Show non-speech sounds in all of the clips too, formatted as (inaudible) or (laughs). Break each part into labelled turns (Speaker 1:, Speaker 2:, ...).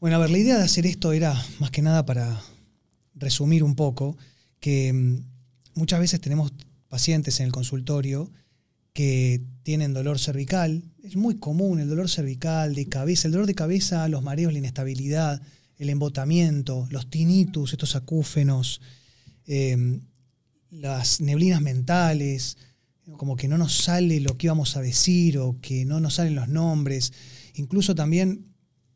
Speaker 1: Bueno, a ver, la idea de hacer esto era más que nada para resumir un poco que mm, muchas veces tenemos pacientes en el consultorio que tienen dolor cervical. Es muy común el dolor cervical, de cabeza, el dolor de cabeza, los mareos, la inestabilidad, el embotamiento, los tinnitus, estos acúfenos, em, las neblinas mentales, como que no nos sale lo que íbamos a decir o que no nos salen los nombres, incluso también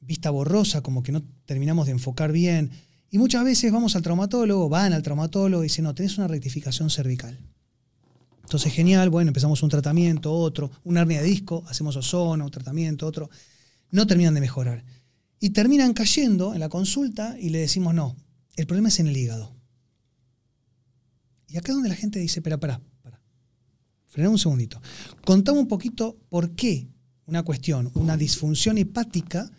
Speaker 1: vista borrosa, como que no terminamos de enfocar bien. Y muchas veces vamos al traumatólogo, van al traumatólogo y dicen, no, tenés una rectificación cervical. Entonces, genial, bueno, empezamos un tratamiento, otro, una hernia de disco, hacemos ozono, tratamiento, otro. No terminan de mejorar. Y terminan cayendo en la consulta y le decimos, no, el problema es en el hígado. Y acá es donde la gente dice, espera, para, para. Frena un segundito. Contame un poquito por qué una cuestión, una disfunción hepática,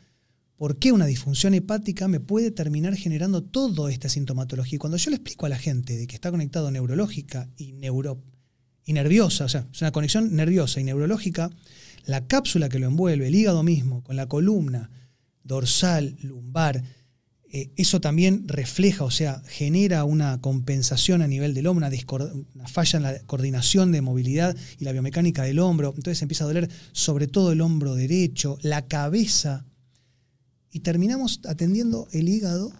Speaker 1: por qué una disfunción hepática me puede terminar generando toda esta sintomatología. Y cuando yo le explico a la gente de que está conectado neurológica y neuro y nerviosa, o sea, es una conexión nerviosa y neurológica, la cápsula que lo envuelve, el hígado mismo, con la columna dorsal, lumbar, eh, eso también refleja, o sea, genera una compensación a nivel del hombro, una, falla en la coordinación de movilidad y la biomecánica del hombro. Entonces empieza a doler sobre todo el hombro derecho, la cabeza, y terminamos atendiendo el hígado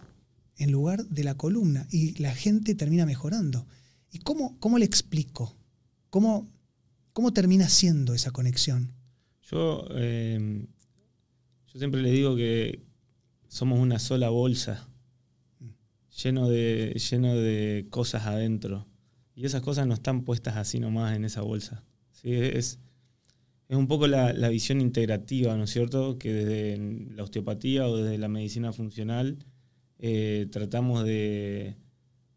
Speaker 1: en lugar de la columna y la gente termina mejorando. ¿Y cómo, cómo le explico? ¿Cómo, cómo termina siendo esa conexión?
Speaker 2: Yo, eh, yo siempre le digo que somos una sola bolsa, lleno de, lleno de cosas adentro. Y esas cosas no están puestas así nomás en esa bolsa. ¿sí? Es, es un poco la, visión integrativa, ¿no es cierto? Que desde la osteopatía o desde la medicina funcional eh, tratamos de,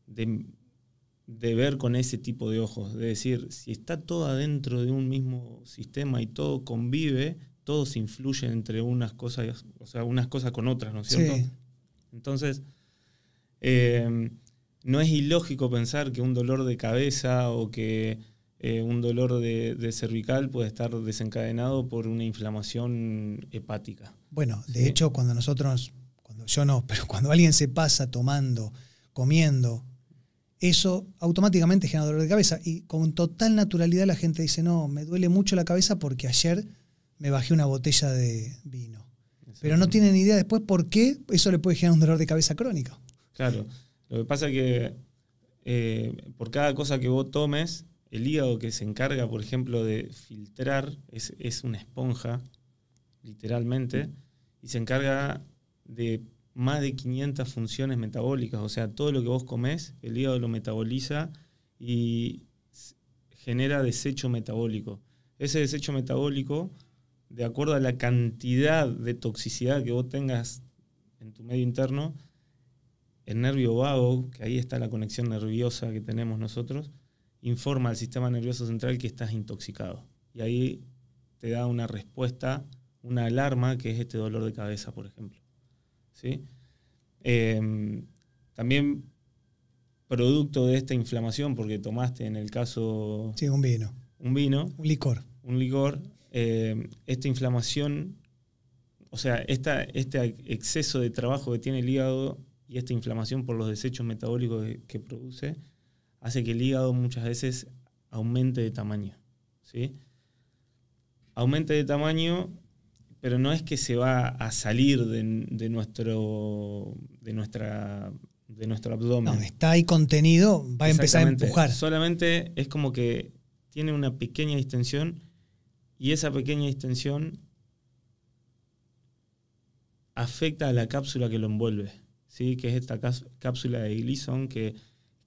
Speaker 2: de ver con ese tipo de ojos. De decir, si está todo adentro de un mismo sistema y todo convive, todo se influye entre unas cosas, o sea, unas cosas con otras, ¿no es cierto? Entonces, eh, no es ilógico pensar que un dolor de cabeza o que eh, un dolor de, de, cervical puede estar desencadenado por una inflamación hepática.
Speaker 1: Bueno, de hecho, cuando nosotros, cuando yo no, (laughs) pero cuando alguien se pasa tomando, comiendo, eso automáticamente genera dolor de cabeza. Y con total naturalidad la gente dice, no, me duele mucho la cabeza porque ayer me bajé una botella de vino. Pero no tienen idea después por qué eso le puede generar un dolor de cabeza crónico.
Speaker 2: Claro. Lo que pasa es que eh, por cada cosa que vos tomes, el hígado que se encarga, por ejemplo, de filtrar, es, es una esponja, literalmente, y se encarga de más de 500 funciones metabólicas. O sea, todo lo que vos comés, el hígado lo metaboliza y genera desecho metabólico. Ese desecho metabólico, de acuerdo a la cantidad de toxicidad que vos tengas en tu medio interno, el nervio vago, que ahí está la conexión nerviosa que tenemos nosotros, informa al sistema nervioso central que estás intoxicado. Y ahí te da una respuesta, una alarma, que es este dolor de cabeza, por ejemplo. ¿sí? Em, también producto de esta inflamación, porque tomaste en el caso...
Speaker 1: Sí, un vino.
Speaker 2: Un vino.
Speaker 1: Un licor.
Speaker 2: Un licor. Em, esta inflamación, o sea, esta, este exceso de trabajo que tiene el hígado y esta inflamación por los desechos metabólicos que, produce, hace que el hígado muchas veces aumente de tamaño. ¿sí? Aumente de tamaño pero no es que se va a salir de, nuestro, de, nuestra, de nuestro abdomen. No,
Speaker 1: está ahí contenido, va a empezar a empujar.
Speaker 2: Solamente es como que tiene una pequeña distensión y esa pequeña distensión afecta a la cápsula que lo envuelve, ¿sí? que es esta cápsula de Gleason que,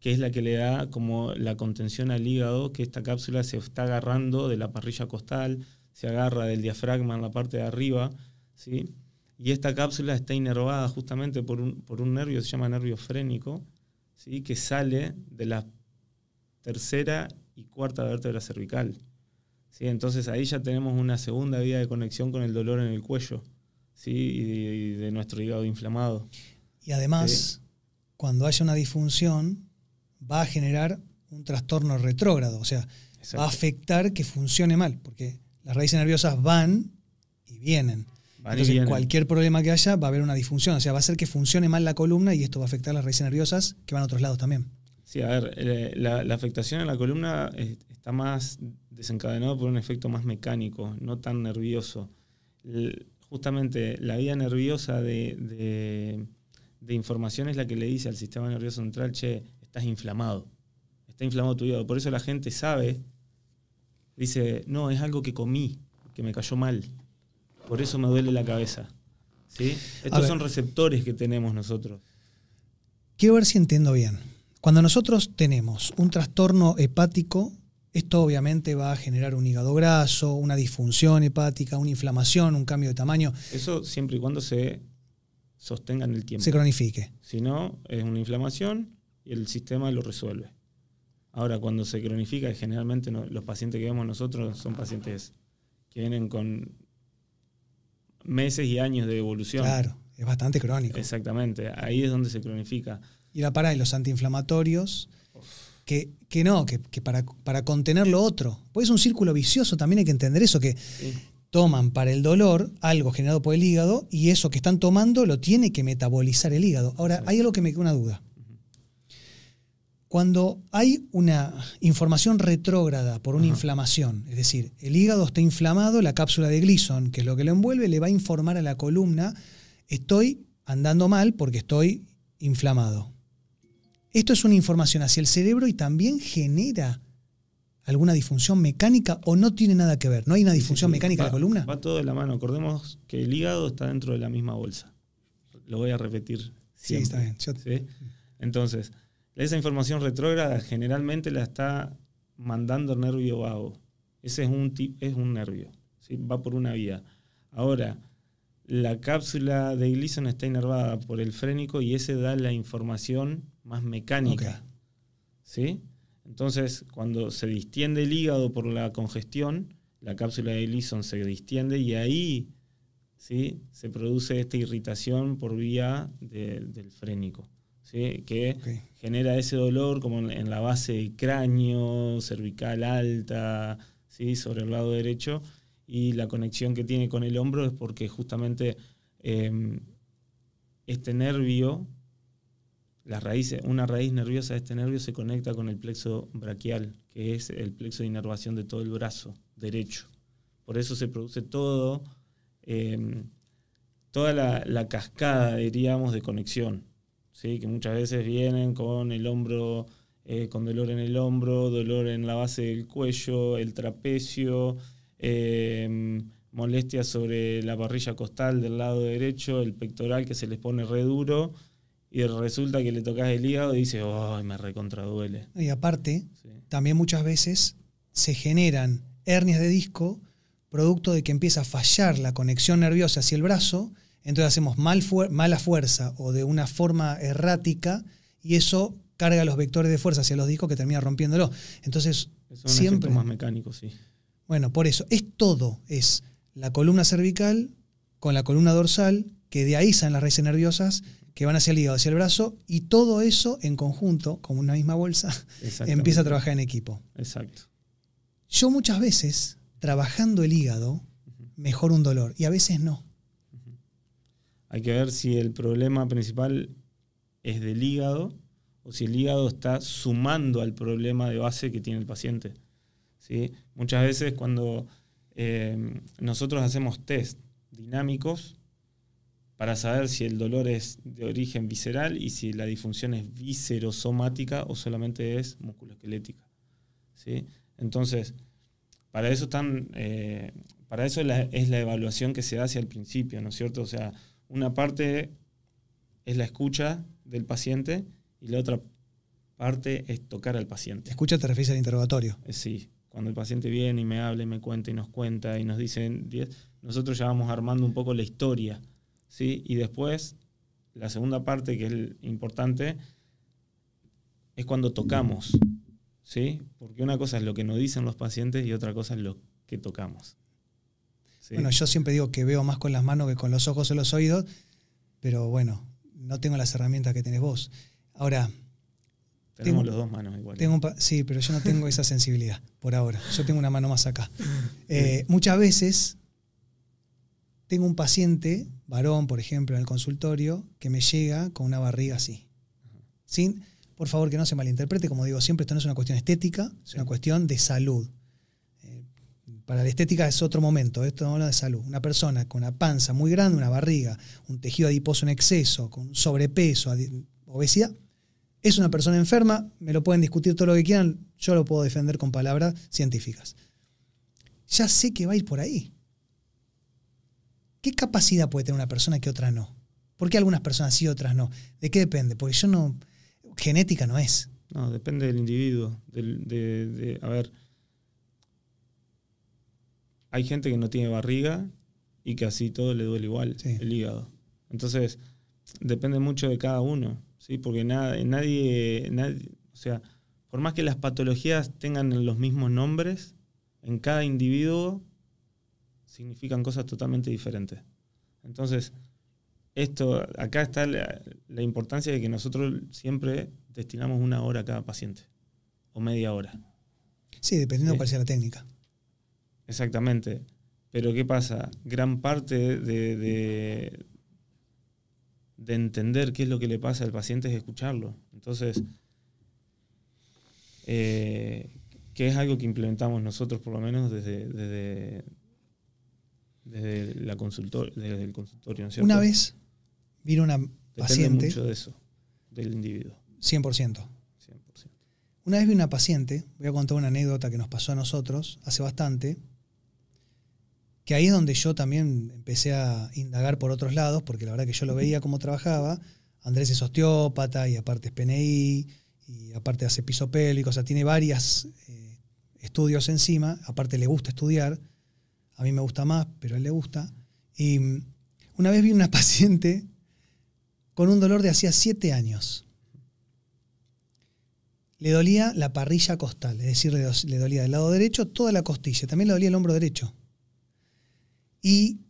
Speaker 2: que es la que le da como la contención al hígado, que esta cápsula se está agarrando de la parrilla costal, se agarra del diafragma en la parte de arriba, ¿sí? y esta cápsula está inervada justamente por un, por un nervio, se llama nervio frénico, ¿sí? que sale de la tercera y cuarta vértebra cervical. ¿sí? Entonces ahí ya tenemos una segunda vía de conexión con el dolor en el cuello ¿sí? y, de, nuestro hígado inflamado.
Speaker 1: Y además, cuando haya una disfunción, va a generar un trastorno retrógrado, o sea, va a afectar que funcione mal, porque las raíces nerviosas van y vienen.
Speaker 2: Van y
Speaker 1: Entonces,
Speaker 2: vienen.
Speaker 1: cualquier problema que haya va a haber una disfunción. O sea, va a hacer que funcione mal la columna y esto va a afectar las raíces nerviosas que van a otros lados también.
Speaker 2: Sí, a ver, eh, la, la afectación en la columna está más desencadenada por un efecto más mecánico, no tan nervioso. Justamente la vía nerviosa de, de- de información es la que le dice al sistema nervioso central, che, estás inflamado, está inflamado tu hígado. Por eso la gente sabe, dice, no, es algo que comí, que me cayó mal, por eso me duele la cabeza. ¿Sí? Estos son receptores que tenemos nosotros.
Speaker 1: Quiero ver si entiendo bien. Cuando nosotros tenemos un trastorno hepático, esto obviamente va a generar un hígado graso, una disfunción hepática, una inflamación, un cambio de tamaño,
Speaker 2: Eso siempre y cuando se sostenga en el tiempo.
Speaker 1: se cronifique.
Speaker 2: Si no, es una inflamación y el sistema lo resuelve. Ahora, cuando se cronifica, generalmente no- los pacientes que vemos nosotros son pacientes que vienen con meses y años de evolución.
Speaker 1: Claro, es bastante crónico.
Speaker 2: Exactamente, ahí es donde se cronifica.
Speaker 1: Y la para y los antiinflamatorios, que, que no, que, que para, para contener lo otro. Pues es un círculo vicioso, también hay que entender eso, que
Speaker 2: ¿sí?
Speaker 1: toman para el dolor algo generado por el hígado y eso que están tomando lo tiene que metabolizar el hígado. Ahora, hay algo que me queda una duda. Cuando hay una información retrógrada por una
Speaker 2: Ajá.
Speaker 1: inflamación, es decir, el hígado está inflamado, la cápsula de Gleason, que es lo que lo envuelve, le va a informar a la columna, estoy andando mal porque estoy inflamado. Esto es una información hacia el cerebro y también genera alguna disfunción mecánica o no tiene nada que ver. ¿No hay una disfunción
Speaker 2: Sí, sí,
Speaker 1: mecánica
Speaker 2: va-
Speaker 1: en la columna?
Speaker 2: Va todo de la mano. Acordemos que el hígado está dentro de la misma bolsa. Lo voy a repetir.
Speaker 1: Sí,
Speaker 2: siempre.
Speaker 1: está bien. Yo-
Speaker 2: ¿sí? Entonces, esa información retrógrada generalmente la está mandando el nervio vago. Ese es un, es un nervio, ¿sí? va por una vía. Ahora, la cápsula de Gleason está inervada por el frénico y ese da la información más mecánica. ¿sí? Entonces, cuando se distiende el hígado por la congestión, la cápsula de Gleason se distiende y ahí ¿sí? se produce esta irritación por vía de- del frénico, ¿sí? que genera ese dolor como en, en la base del cráneo, cervical alta, ¿sí? sobre el lado derecho, y la conexión que tiene con el hombro es porque justamente eh, este nervio, las raíces, una raíz nerviosa de este nervio se conecta con el plexo braquial, que es el plexo de inervación de todo el brazo derecho. Por eso se produce todo, eh, toda la, la cascada, diríamos, de conexión. ¿Sí? Que muchas veces vienen con el hombro, eh, con dolor en el hombro, dolor en la base del cuello, el trapecio, eh, molestias sobre la parrilla costal del lado derecho, el pectoral que se les pone re duro, y resulta que le tocas el hígado y dices, ¡ay, me recontraduele!
Speaker 1: Y aparte,
Speaker 2: Sí.
Speaker 1: también muchas veces se generan hernias de disco producto de que empieza a fallar la conexión nerviosa hacia el brazo, entonces hacemos mal fuer- mala fuerza o de una forma errática y eso carga los vectores de fuerza hacia los discos que termina rompiéndolo. Entonces,
Speaker 2: Es un
Speaker 1: siempre...
Speaker 2: más mecánico, sí.
Speaker 1: Bueno, por eso, es todo, es la columna cervical con la columna dorsal, que de ahí salen las raíces nerviosas que van hacia el hígado, hacia el brazo, y todo eso en conjunto, como una misma bolsa, (laughs) empieza a trabajar en equipo.
Speaker 2: Exacto.
Speaker 1: Yo muchas veces, trabajando el hígado, mejoro un dolor, y a veces no.
Speaker 2: Hay que ver si el problema principal es del hígado o si el hígado está sumando al problema de base que tiene el paciente. ¿sí? Muchas veces cuando eh, nosotros hacemos test dinámicos para saber si el dolor es de origen visceral y si la disfunción es viscerosomática o solamente es musculoesquelética. ¿sí? Entonces, para eso están, eh, para eso la- es la evaluación que se hace al principio, ¿no es cierto? O sea, una parte es la escucha del paciente y la otra parte es tocar al paciente.
Speaker 1: Escucha, te refieres al interrogatorio.
Speaker 2: Eh, Sí, cuando el paciente viene y me habla y me cuenta y nos cuenta y nos dicen 10, nosotros ya vamos armando un poco la historia, ¿sí? Y después, la segunda parte que es el importante, es cuando tocamos, ¿sí? Porque una cosa es lo que nos dicen los pacientes y otra cosa es lo que tocamos. ¿Sí?
Speaker 1: Bueno, yo siempre digo que veo más con las manos que con los ojos o los oídos, pero bueno, no tengo las herramientas que tenés vos. Ahora,
Speaker 2: Tenemos
Speaker 1: tengo-
Speaker 2: los dos manos igual.
Speaker 1: Tengo un sí, pero yo no tengo esa sensibilidad por ahora. Yo tengo una mano más acá. (laughs) Eh, muchas veces tengo un paciente, varón, por ejemplo, en el consultorio, que me llega con una barriga así. Sin, por favor, que no se malinterprete, como digo siempre, esto no es una cuestión estética, es una cuestión de salud. Para la estética es otro momento, esto habla de salud. Una persona con una panza muy grande, una barriga, un tejido adiposo en exceso, con sobrepeso, obesidad, es una persona enferma, me lo pueden discutir todo lo que quieran, yo lo puedo defender con palabras científicas. Ya sé que va a ir por ahí. ¿Qué capacidad puede tener una persona que otra no? ¿Por qué algunas personas sí y otras no? ¿De qué depende? Porque yo no. Genética no es.
Speaker 2: No, depende del individuo. de, a ver. Hay gente que no tiene barriga y que así todo le duele igual el hígado. Entonces, depende mucho de cada uno. ¿sí? Porque nada, nadie, nadie. O sea, por más que las patologías tengan los mismos nombres, en cada individuo significan cosas totalmente diferentes. Entonces, esto, acá está la, importancia de que nosotros siempre destinamos una hora a cada paciente, o media hora.
Speaker 1: Sí, dependiendo de cuál sea la técnica.
Speaker 2: Exactamente. Pero ¿qué pasa? Gran parte de, de, entender qué es lo que le pasa al paciente es escucharlo. Entonces, eh, que es algo que implementamos nosotros por lo menos desde, desde, desde, la consultor, desde el consultorio.
Speaker 1: Una vez vino una paciente.
Speaker 2: mucho de eso, del individuo.
Speaker 1: 100%. Una vez vi una paciente, voy a contar una anécdota que nos pasó a nosotros hace bastante, que ahí es donde yo también empecé a indagar por otros lados, porque la verdad que yo lo veía cómo trabajaba. Andrés es osteópata y aparte es PNI y aparte hace piso pélvico, o sea, tiene varios eh, estudios encima, aparte le gusta estudiar. A mí me gusta más, pero a él le gusta. Y una vez vi una (laughs) paciente con un dolor de hacía siete años. Le dolía la parrilla costal, es decir, le dolía del lado derecho toda la costilla, también le dolía el hombro derecho. Y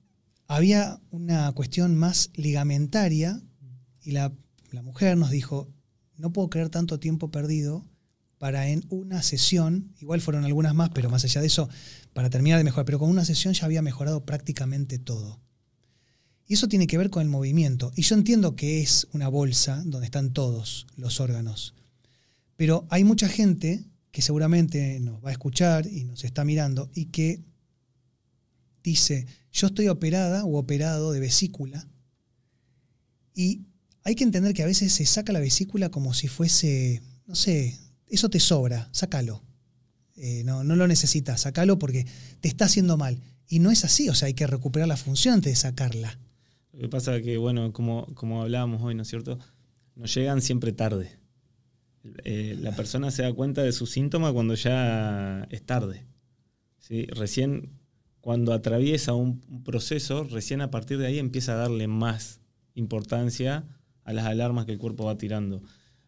Speaker 1: había una cuestión más ligamentaria y la, la mujer nos dijo, no puedo creer tanto tiempo perdido para en una sesión, igual fueron algunas más, pero más allá de eso, para terminar de mejorar, pero con una sesión ya había mejorado prácticamente todo. Y eso tiene que ver con el movimiento. Y yo entiendo que es una bolsa donde están todos los órganos. Pero hay mucha gente que seguramente nos va a escuchar y nos está mirando y que dice, yo estoy operada o operado de vesícula y hay que entender que a veces se saca la vesícula como si fuese, no sé, eso te sobra, sácalo. Eh, no, no lo necesitas, sácalo porque te está haciendo mal. Y no es así, o sea, hay que recuperar la función antes de sacarla.
Speaker 2: Lo que pasa es que, bueno, como, como hablábamos hoy, ¿no es cierto? Nos llegan siempre tarde. Eh, la persona se da cuenta de su síntoma cuando ya es tarde. ¿sí? Recién, cuando atraviesa un, proceso, recién a partir de ahí empieza a darle más importancia a las alarmas que el cuerpo va tirando.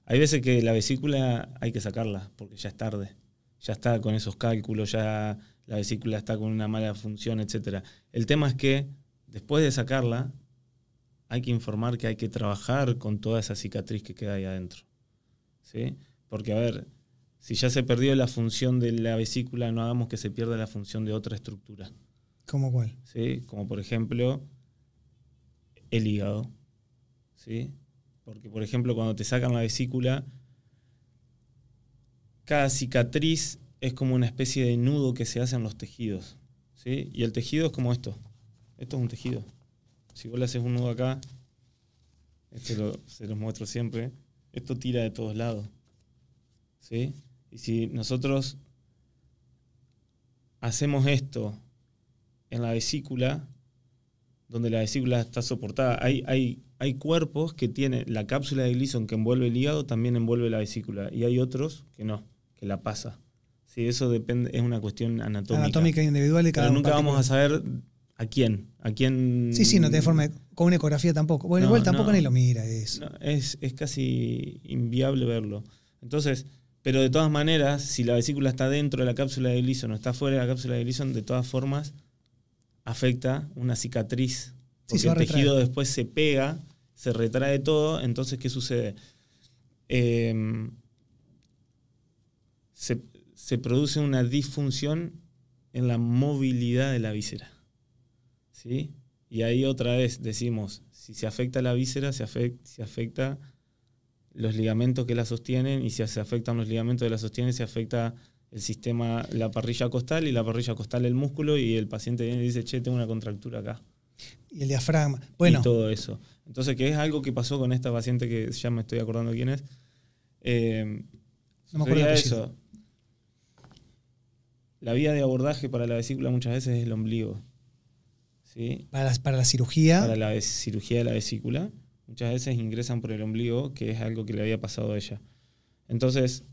Speaker 2: Hay veces que la vesícula hay que sacarla porque ya es tarde. Ya está con esos cálculos, ya la vesícula está con una mala función, etc. El tema es que después de sacarla, hay que informar que hay que trabajar con toda esa cicatriz que queda ahí adentro. ¿Sí? Porque, a ver, si ya se perdió la función de la vesícula, no hagamos que se pierda la función de otra estructura.
Speaker 1: ¿Cómo cuál?
Speaker 2: ¿Sí? Como por ejemplo el hígado. ¿Sí? Porque, por ejemplo, cuando te sacan la vesícula, cada cicatriz es como una especie de nudo que se hace en los tejidos. ¿sí? Y el tejido es como esto. Esto es un tejido. Si vos le haces un nudo acá, esto se los muestro siempre, esto tira de todos lados. ¿sí? Y si nosotros hacemos esto en la vesícula, donde la vesícula está soportada, hay, hay hay cuerpos que tienen la cápsula de Gleason que envuelve el hígado, también envuelve la vesícula. Y hay otros que no, que la pasa. Sí, eso depende, es una cuestión anatómica.
Speaker 1: Anatómica individual de cada
Speaker 2: Pero nunca vamos a saber a quién. A quién.
Speaker 1: Sí, sí, no tiene forma con una ecografía tampoco. Bueno, igual tampoco ni lo mira
Speaker 2: eso. es, es casi inviable verlo. Entonces, pero de todas maneras, si la vesícula está dentro de la cápsula de Gleason o está fuera de la cápsula de Gleason, de todas formas afecta una cicatriz. Porque el tejido después se pega se retrae todo, entonces, ¿qué sucede? Em, se, produce una disfunción en la movilidad de la víscera. ¿sí? Y ahí otra vez decimos, si se afecta la víscera, se afecta, se afecta los ligamentos que la sostienen y si se afectan los ligamentos que la sostienen, se afecta el sistema, la parrilla costal y la parrilla costal el músculo y el paciente viene y dice, che, tengo una contractura acá.
Speaker 1: Y el diafragma. Bueno.
Speaker 2: Y todo eso. Entonces, que es algo que pasó con esta paciente que ya me estoy acordando quién es. Eh,
Speaker 1: no me acuerdo de
Speaker 2: eso. La vía de abordaje para la vesícula muchas veces es el ombligo. ¿sí?
Speaker 1: Para, la, para la cirugía.
Speaker 2: Para la cirugía de la vesícula. Muchas veces ingresan por el ombligo, que es algo que le había pasado a ella. Entonces,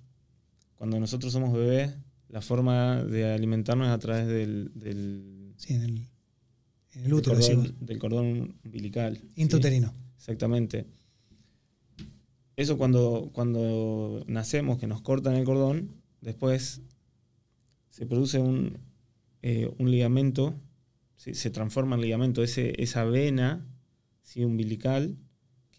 Speaker 2: cuando nosotros somos bebés, la forma de alimentarnos es a través del, del
Speaker 1: sí, en el, en el útero,
Speaker 2: del cordón, del cordón umbilical.
Speaker 1: Intrauterino.
Speaker 2: Exactamente. Eso cuando, cuando nacemos, que nos cortan el cordón, después se produce un, eh, un ligamento, se transforma en ligamento, ese, esa vena ¿sí? umbilical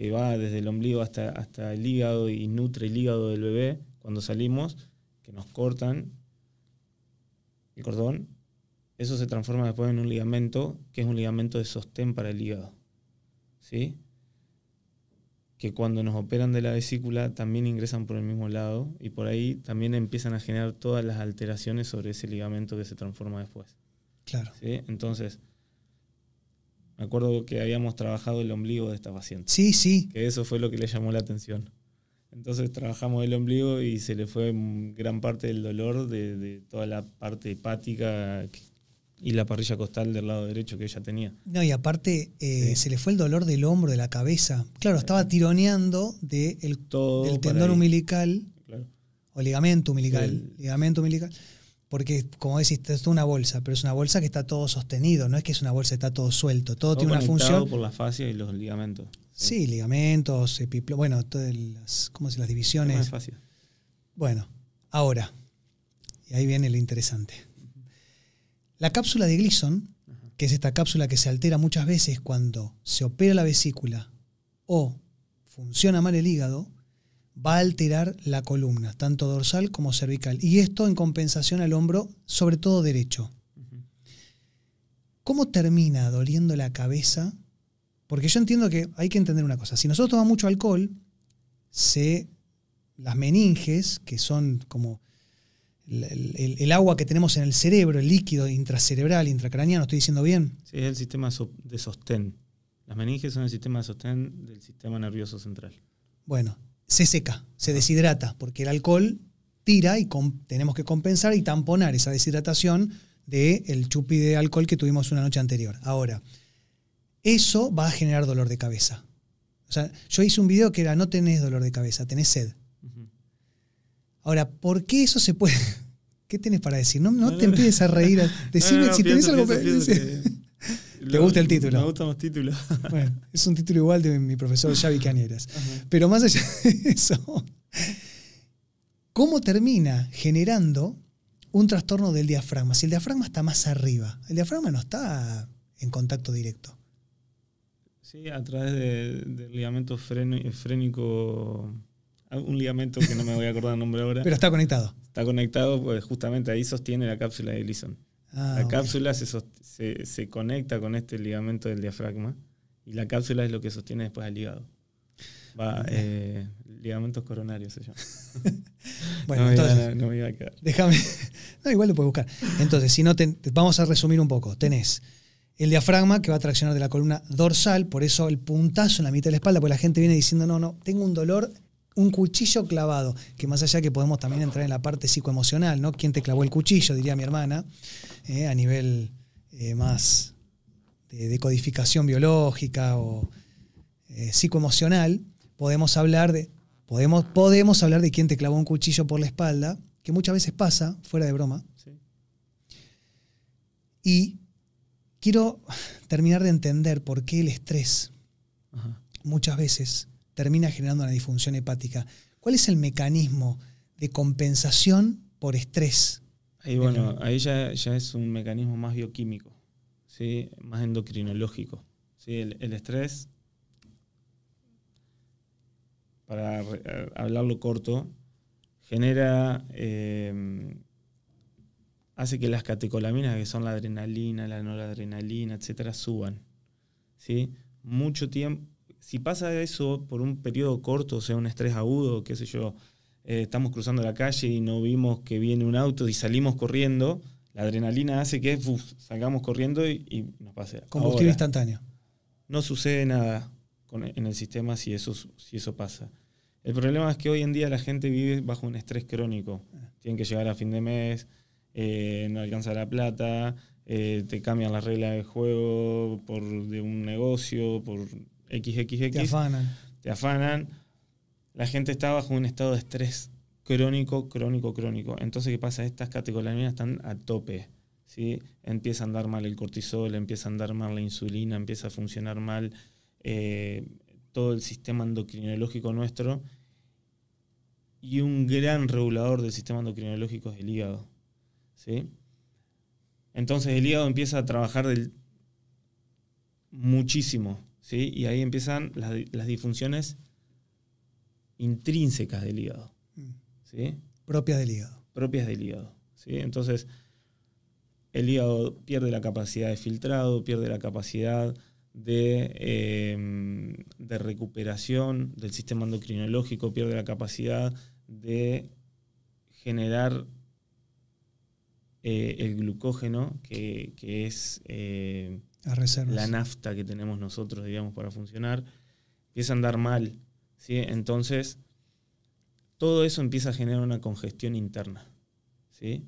Speaker 2: que va desde el ombligo hasta, hasta el hígado y nutre el hígado del bebé cuando salimos, que nos cortan el cordón, eso se transforma después en un ligamento, que es un ligamento de sostén para el hígado. ¿Sí? que cuando nos operan de la vesícula también ingresan por el mismo lado y por ahí también empiezan a generar todas las alteraciones sobre ese ligamento que se transforma después.
Speaker 1: Claro.
Speaker 2: ¿Sí? Entonces, me acuerdo que habíamos trabajado el ombligo de esta paciente.
Speaker 1: Sí, sí.
Speaker 2: Que eso fue lo que le llamó la atención. Entonces trabajamos el ombligo y se le fue gran parte del dolor de, de toda la parte hepática y la parrilla costal del lado derecho que ella tenía.
Speaker 1: No, y aparte eh, se le fue el dolor del hombro, de la cabeza. Claro, estaba tironeando de el, del tendón umbilical o ligamento umbilical. Ligamento umbilical. Porque, como decís, es una bolsa, pero es una bolsa que está todo sostenido, no es que es una bolsa que está todo suelto, todo, tiene una función.
Speaker 2: por la fascia y los ligamentos.
Speaker 1: Sí, ligamentos, epiplo, bueno, todas las, ¿cómo se las divisiones? Bueno, ahora, y ahí viene lo interesante. La cápsula de Gleason, que es esta cápsula que se altera muchas veces cuando se opera la vesícula o funciona mal el hígado, va a alterar la columna, tanto dorsal como cervical. Y esto en compensación al hombro, sobre todo derecho. ¿Cómo termina doliendo la cabeza? Porque yo entiendo que hay que entender una cosa. Si nosotros tomamos mucho alcohol, se, las meninges, que son como el, agua que tenemos en el cerebro, el líquido intracerebral, intracraniano, ¿estoy diciendo bien?
Speaker 2: Sí, es el sistema de sostén. Las meninges son el sistema de sostén del sistema nervioso central.
Speaker 1: Bueno, se seca, se deshidrata, porque el alcohol tira y tenemos que compensar y tamponar esa deshidratación del el chupi de alcohol que tuvimos una noche anterior. Ahora, eso va a generar dolor de cabeza. O sea, yo hice un video que era no tenés dolor de cabeza, tenés sed. Ahora, ¿por qué eso se puede? (laughs) ¿Qué tienes para decir? No, no, te empieces a reír. (laughs) Decime si tenés algo decir. ¿Te gusta el título?
Speaker 2: Me gustan los títulos. (laughs)
Speaker 1: Bueno, es un título igual de mi profesor Xavi Cañeras. Pero más allá (laughs) de eso, ¿cómo termina generando un trastorno del diafragma? Si el diafragma está más arriba, el diafragma no está en contacto directo.
Speaker 2: Sí, a través del ligamento frénico un ligamento que no me voy a acordar el nombre ahora.
Speaker 1: Pero está conectado.
Speaker 2: Está conectado, pues justamente ahí sostiene la cápsula de Gleason. Ah, la cápsula se, se, conecta con este ligamento del diafragma y la cápsula es lo que sostiene después al hígado. Va, eh, ligamentos coronarios se llama. (laughs)
Speaker 1: bueno, entonces, no me iba a quedar. Déjame. (laughs) No, igual lo puedes buscar. Entonces, si no vamos a resumir un poco. Tenés el diafragma que va a traccionar de la columna dorsal, por eso el puntazo en la mitad de la espalda, porque la gente viene diciendo, no, no, tengo un dolor un cuchillo clavado, que más allá que podemos también entrar en la parte psicoemocional, ¿no? ¿Quién te clavó el cuchillo? Diría mi hermana, eh, a nivel eh, más de, codificación biológica o eh, psicoemocional, podemos hablar de. Podemos, podemos hablar de quién te clavó un cuchillo por la espalda, que muchas veces pasa, fuera de broma. Y quiero terminar de entender por qué el estrés muchas veces termina generando una disfunción hepática. ¿Cuál es el mecanismo de compensación por estrés?
Speaker 2: Ahí, bueno, ahí ya, es un mecanismo más bioquímico, ¿sí? más endocrinológico. ¿sí? El, estrés, para hablarlo corto, genera, eh, hace que las catecolaminas, que son la adrenalina, la noradrenalina, etcétera, suban. ¿sí? Mucho tiempo. Si pasa eso por un periodo corto, o sea, un estrés agudo, qué sé yo, eh, estamos cruzando la calle y no vimos que viene un auto y salimos corriendo, la adrenalina hace que salgamos corriendo y, nos pase.
Speaker 1: Combustible instantáneo.
Speaker 2: No sucede nada en el sistema si eso, si eso pasa. El problema es que hoy en día la gente vive bajo un estrés crónico. Ah. Tienen que llegar a fin de mes, eh, no alcanza la plata, eh, te cambian las reglas del juego por de un negocio, por XXX.
Speaker 1: Te afanan.
Speaker 2: Te afanan. La gente está bajo un estado de estrés crónico, crónico, crónico. Entonces, ¿qué pasa? Estas catecolaminas están a tope. ¿sí? Empieza a andar mal el cortisol, empieza a andar mal la insulina, empieza a funcionar mal eh, todo el sistema endocrinológico nuestro. Y un gran regulador del sistema endocrinológico es el hígado. ¿sí? Entonces el hígado empieza a trabajar del, muchísimo, ¿sí? Y ahí empiezan las, disfunciones intrínsecas del hígado. ¿sí?
Speaker 1: Propias del hígado.
Speaker 2: Propias del hígado, ¿sí? Entonces el hígado pierde la capacidad de filtrado, pierde la capacidad de, em, de recuperación del sistema endocrinológico, pierde la capacidad de generar eh, el glucógeno, que, es eh, la nafta que tenemos nosotros, digamos, para funcionar, empieza a andar mal. ¿sí? Entonces, todo eso empieza a generar una congestión interna. ¿sí?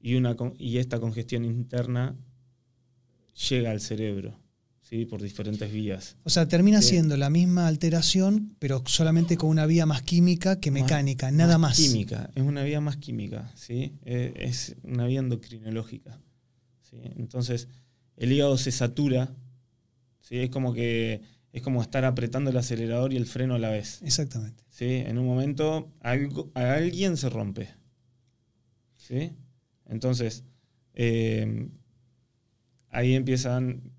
Speaker 2: Y, una, y esta congestión interna llega al cerebro. ¿Sí? por diferentes vías.
Speaker 1: O sea, termina siendo la misma alteración, pero solamente con una vía más química que mecánica, nada más.
Speaker 2: Química, es una vía más química, ¿sí? es una vía endocrinológica. ¿sí? Entonces, el hígado se satura, ¿sí? es como que es como estar apretando el acelerador y el freno a la vez.
Speaker 1: Exactamente.
Speaker 2: ¿sí? En un momento algo, alguien se rompe. ¿sí? Entonces, eh, ahí empiezan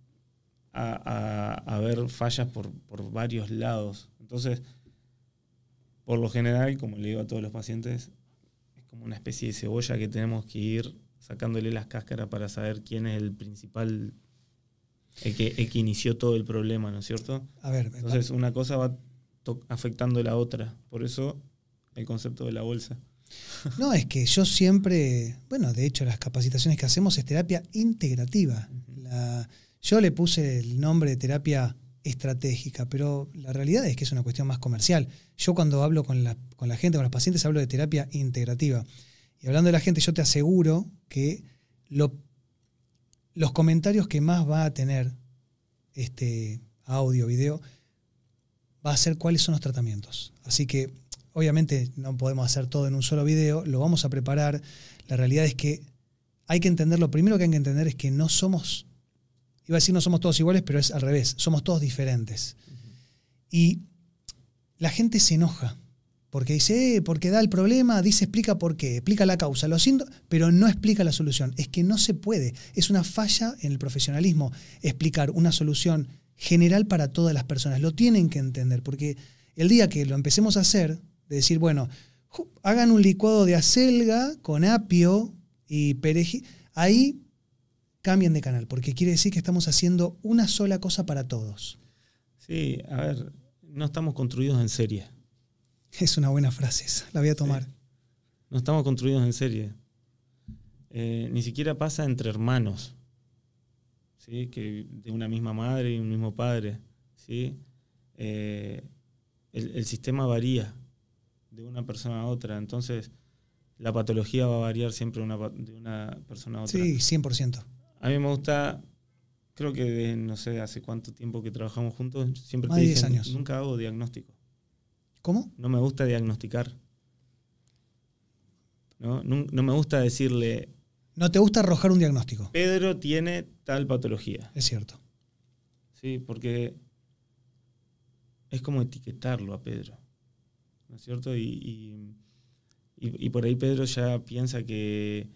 Speaker 2: a, a, ver fallas por, varios lados. Entonces, por lo general, como le digo a todos los pacientes, es como una especie de cebolla que tenemos que ir sacándole las cáscaras para saber quién es el principal, el que, el que inició todo el problema, ¿no es cierto?
Speaker 1: A ver,
Speaker 2: Entonces, una cosa va afectando la otra. Por eso, el concepto de la bolsa. (laughs)
Speaker 1: No, es que yo siempre, bueno, de hecho las capacitaciones que hacemos es terapia integrativa. La, yo le puse el nombre de terapia estratégica, pero la realidad es que es una cuestión más comercial. Yo cuando hablo con la, gente, con los pacientes, hablo de terapia integrativa. Y hablando de la gente, yo te aseguro que los comentarios que más va a tener este audio, video, va a ser cuáles son los tratamientos. Así que obviamente no podemos hacer todo en un solo video, lo vamos a preparar. La realidad es que hay que entender, lo primero que hay que entender es que no somos Iba a decir no somos todos iguales, pero es al revés, somos todos diferentes. Y la gente se enoja porque dice, eh, porque da el problema, dice, explica por qué, explica la causa, lo siento, pero no explica la solución. Es que no se puede. Es una falla en el profesionalismo explicar una solución general para todas las personas. Lo tienen que entender, porque el día que lo empecemos a hacer, de decir, bueno, hagan un licuado de acelga con apio y perejil, ahí cambien de canal, porque quiere decir que estamos haciendo una sola cosa para todos.
Speaker 2: Sí, a ver, no estamos construidos en serie.
Speaker 1: Es una buena frase esa, la voy a tomar.
Speaker 2: No estamos construidos en serie. Eh, ni siquiera pasa entre hermanos, ¿sí? que de una misma madre y un mismo padre. ¿sí? Eh, el, sistema varía de una persona a otra, entonces la patología va a variar siempre de una, de una persona a otra.
Speaker 1: Sí, 100%.
Speaker 2: A mí me gusta, creo que de, no sé, hace cuánto tiempo que trabajamos juntos, siempre
Speaker 1: te dije, años.
Speaker 2: nunca hago diagnóstico.
Speaker 1: ¿Cómo?
Speaker 2: No me gusta diagnosticar. ¿no? no, me gusta decirle...
Speaker 1: No te gusta arrojar un diagnóstico.
Speaker 2: Pedro tiene tal patología.
Speaker 1: Es cierto.
Speaker 2: Sí, porque es como etiquetarlo a Pedro. ¿No es cierto? y, y por ahí Pedro ya piensa que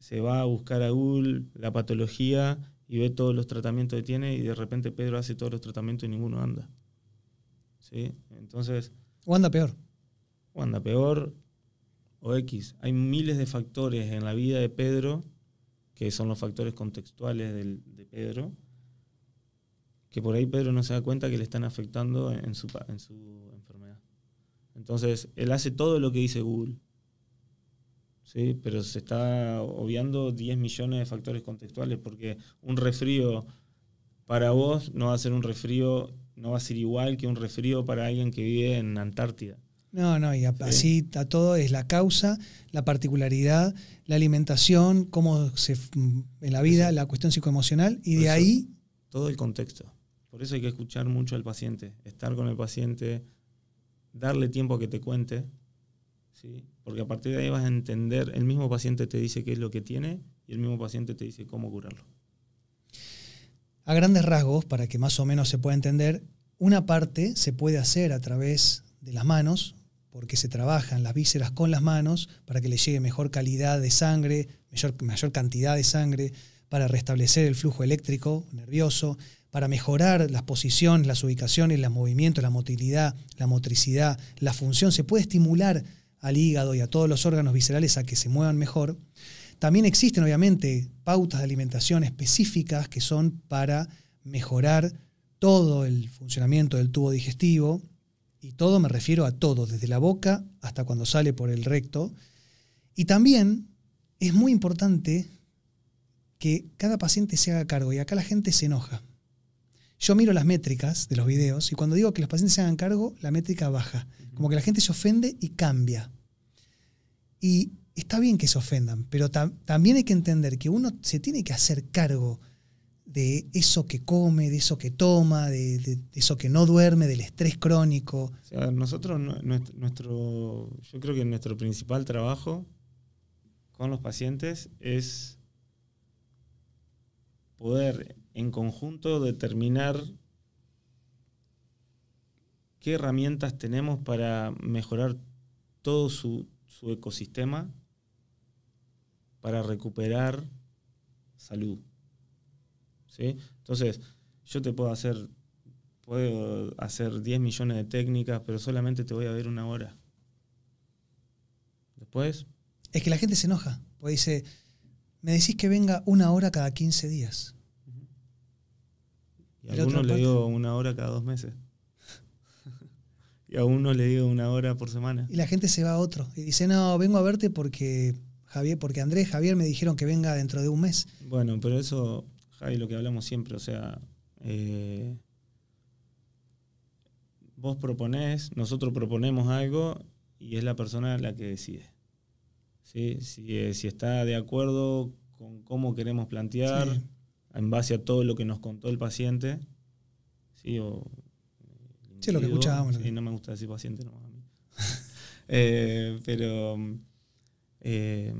Speaker 2: se va a buscar a Google la patología y ve todos los tratamientos que tiene y de repente Pedro hace todos los tratamientos y ninguno anda. ¿Sí? Entonces...
Speaker 1: O anda peor.
Speaker 2: O anda peor o X. Hay miles de factores en la vida de Pedro, que son los factores contextuales de Pedro, que por ahí Pedro no se da cuenta que le están afectando en su, en su enfermedad. Entonces, él hace todo lo que dice Google. ¿Sí? Pero se está obviando 10 millones de factores contextuales porque un resfrío para vos no va a ser un resfrío, no va a ser igual que un resfrío para alguien que vive en Antártida.
Speaker 1: No, no, y así a todo es la causa, la particularidad, la alimentación, cómo se en la vida, la cuestión psicoemocional, y de ahí.
Speaker 2: Todo el contexto. Por eso hay que escuchar mucho al paciente, estar con el paciente, darle tiempo a que te cuente, ¿sí? porque a partir de ahí vas a entender, el mismo paciente te dice qué es lo que tiene y el mismo paciente te dice cómo curarlo.
Speaker 1: A grandes rasgos, para que más o menos se pueda entender, una parte se puede hacer a través de las manos, porque se trabajan las vísceras con las manos para que le llegue mejor calidad de sangre, mayor, mayor cantidad de sangre, para restablecer el flujo eléctrico nervioso, para mejorar las posiciones, las ubicaciones, los movimientos, la motilidad, la motricidad, la función. Se puede estimular al hígado y a todos los órganos viscerales a que se muevan mejor. También existen, obviamente, pautas de alimentación específicas que son para mejorar todo el funcionamiento del tubo digestivo, y todo me refiero a todo, desde la boca hasta cuando sale por el recto. Y también es muy importante que cada paciente se haga cargo, y acá la gente se enoja. Yo miro las métricas de los videos y cuando digo que los pacientes se hagan cargo, la métrica baja. Como que la gente se ofende y cambia. Y está bien que se ofendan, pero también hay que entender que uno se tiene que hacer cargo de eso que come, de eso que toma, de, eso que no duerme, del estrés crónico.
Speaker 2: O sea, nosotros, nuestro, yo creo que nuestro principal trabajo con los pacientes es poder en conjunto determinar qué herramientas tenemos para mejorar todo su, ecosistema para recuperar salud. ¿Sí? Entonces, yo te puedo hacer, puedo hacer 10 millones de técnicas, pero solamente te voy a ver una hora. Después.
Speaker 1: Es que la gente se enoja, porque dice, me decís que venga una hora cada 15 días.
Speaker 2: Y a uno le digo una hora cada dos meses. (laughs) y a uno le digo una hora por semana.
Speaker 1: Y la gente se va a otro. Y dice, no, vengo a verte porque Javier, porque Andrés, Javier me dijeron que venga dentro de un mes.
Speaker 2: Bueno, pero eso, Javi, lo que hablamos siempre, o sea, eh, vos proponés, nosotros proponemos algo y es la persona la que decide. ¿Sí? Si, eh, si está de acuerdo con cómo queremos plantear, en base a todo lo que nos contó el paciente. Sí, o,
Speaker 1: sí lo que escuchábamos.
Speaker 2: Sí, no me gusta decir paciente, no a mí. (laughs) Eh, pero eh,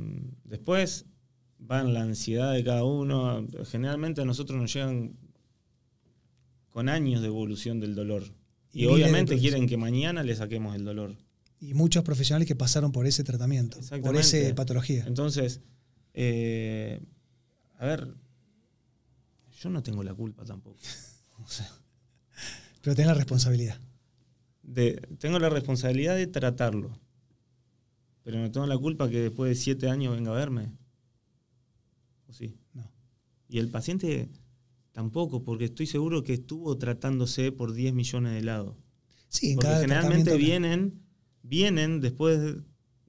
Speaker 2: después van la ansiedad de cada uno. Generalmente a nosotros nos llegan con años de evolución del dolor. Y, obviamente quieren que mañana le saquemos el dolor.
Speaker 1: Y muchos profesionales que pasaron por ese tratamiento, por esa patología.
Speaker 2: Entonces, eh, a ver, yo no tengo la culpa tampoco. (laughs)
Speaker 1: Pero tengo la responsabilidad.
Speaker 2: tengo la responsabilidad de tratarlo. Pero no tengo la culpa que después de siete años venga a verme. ¿O sí?
Speaker 1: No.
Speaker 2: Y el paciente tampoco, porque estoy seguro que estuvo tratándose por 10 millones de lados.
Speaker 1: Sí,
Speaker 2: porque generalmente vienen, vienen después,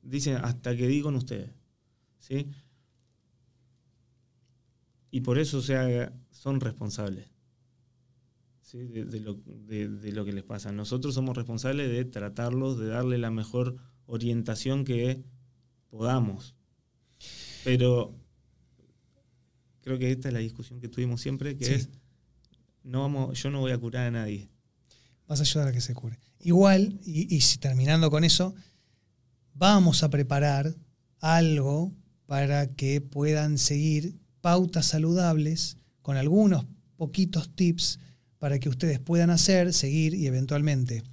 Speaker 2: dicen, hasta que di con ustedes. ¿Sí? Y por eso, o sea, son responsables de, lo, que les pasa. Nosotros somos responsables de tratarlos, de darle la mejor orientación que podamos. Pero creo que esta es la discusión que tuvimos siempre, que es, no vamos, yo no voy a curar a nadie.
Speaker 1: Vas a ayudar a que se cure. Igual, y, terminando con eso, vamos a preparar algo para que puedan seguir pautas saludables con algunos poquitos tips para que ustedes puedan hacer, seguir y eventualmente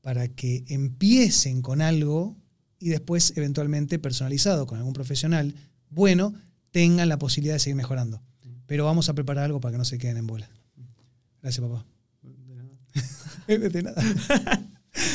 Speaker 1: para que empiecen con algo y después eventualmente personalizado con algún profesional bueno, tengan la posibilidad de seguir mejorando. Pero vamos a preparar algo para que no se queden en bola. Gracias, papá. De nada. (laughs) de nada.